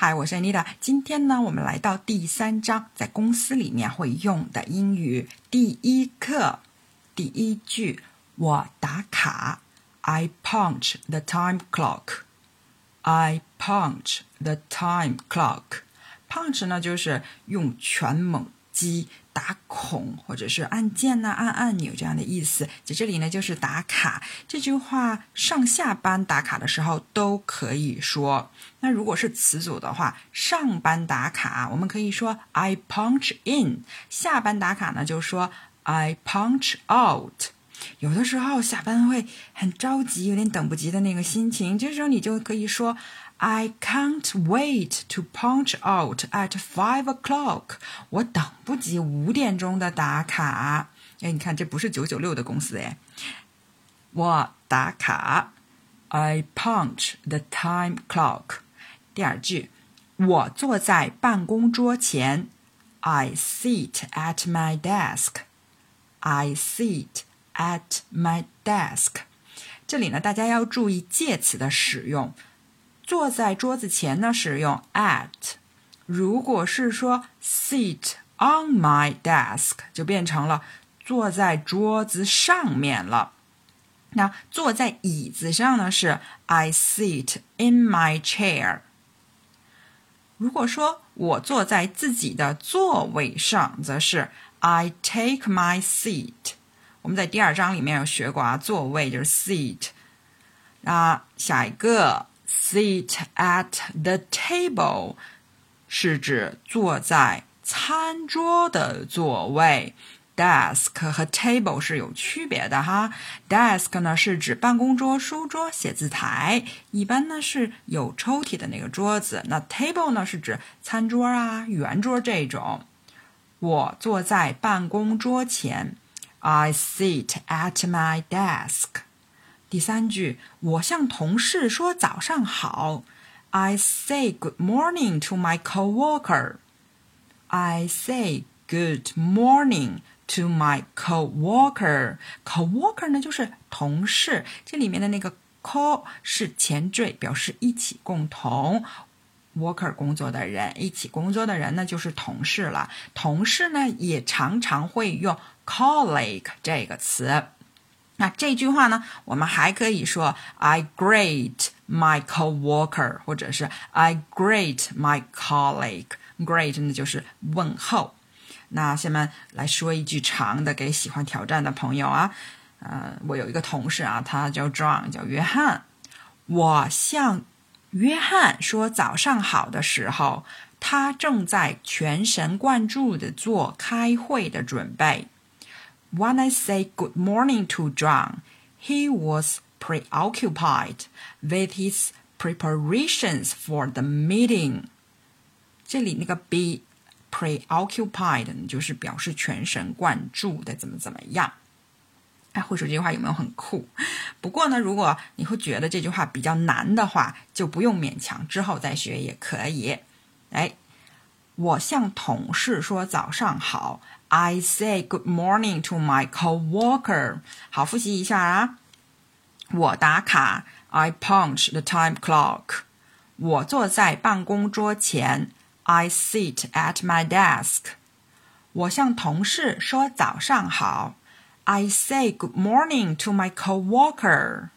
嗨，我是 Anita。今天呢，我们来到第三章，在公司里面会用的英语第一课，第一句，我打卡。I punch the time clock. I punch the time clock. Punch 呢，就是用全猛。击打孔或者是按键呐、按按钮这样的意思，在这里呢就是打卡。这句话上下班打卡的时候都可以说。那如果是词组的话，上班打卡我们可以说 I punch in，下班打卡呢就说 I punch out。有的时候下班会很着急，有点等不及的那个心情，这时候你就可以说。I can't wait to punch out at five o'clock。我等不及五点钟的打卡。哎，你看，这不是九九六的公司哎。我打卡。I punch the time clock。第二句，我坐在办公桌前。I sit at my desk。I sit at my desk。这里呢，大家要注意介词的使用。坐在桌子前呢，使用 at；如果是说 sit on my desk，就变成了坐在桌子上面了。那坐在椅子上呢，是 I sit in my chair。如果说我坐在自己的座位上，则是 I take my seat。我们在第二章里面有学过啊，座位就是 seat。那下一个。Sit at the table 是指坐在餐桌的座位。Desk 和 table 是有区别的哈。Desk 呢是指办公桌、书桌、写字台，一般呢是有抽屉的那个桌子。那 table 呢是指餐桌啊、圆桌这种。我坐在办公桌前。I sit at my desk. 第三句，我向同事说早上好。I say good morning to my coworker. I say good morning to my coworker. Coworker 呢就是同事，这里面的那个 co 是前缀，表示一起共同。Worker 工作的人，一起工作的人呢就是同事了。同事呢也常常会用 colleague 这个词。那这句话呢，我们还可以说 I greet my coworker，或者是 I greet my colleague。greet 呢就是问候。那下面来说一句长的，给喜欢挑战的朋友啊。呃，我有一个同事啊，他叫 John，叫约翰。我向约翰说早上好的时候，他正在全神贯注的做开会的准备。When I say good morning to John, he was preoccupied with his preparations for the meeting. 这里那个 be preoccupied 就是表示全神贯注的怎么怎么样。哎，会说这句话有没有很酷？不过呢，如果你会觉得这句话比较难的话，就不用勉强，之后再学也可以。哎，我向同事说早上好。I say good morning to my coworker。好，复习一下啊。我打卡，I punch the time clock。我坐在办公桌前，I sit at my desk。我向同事说早上好，I say good morning to my coworker。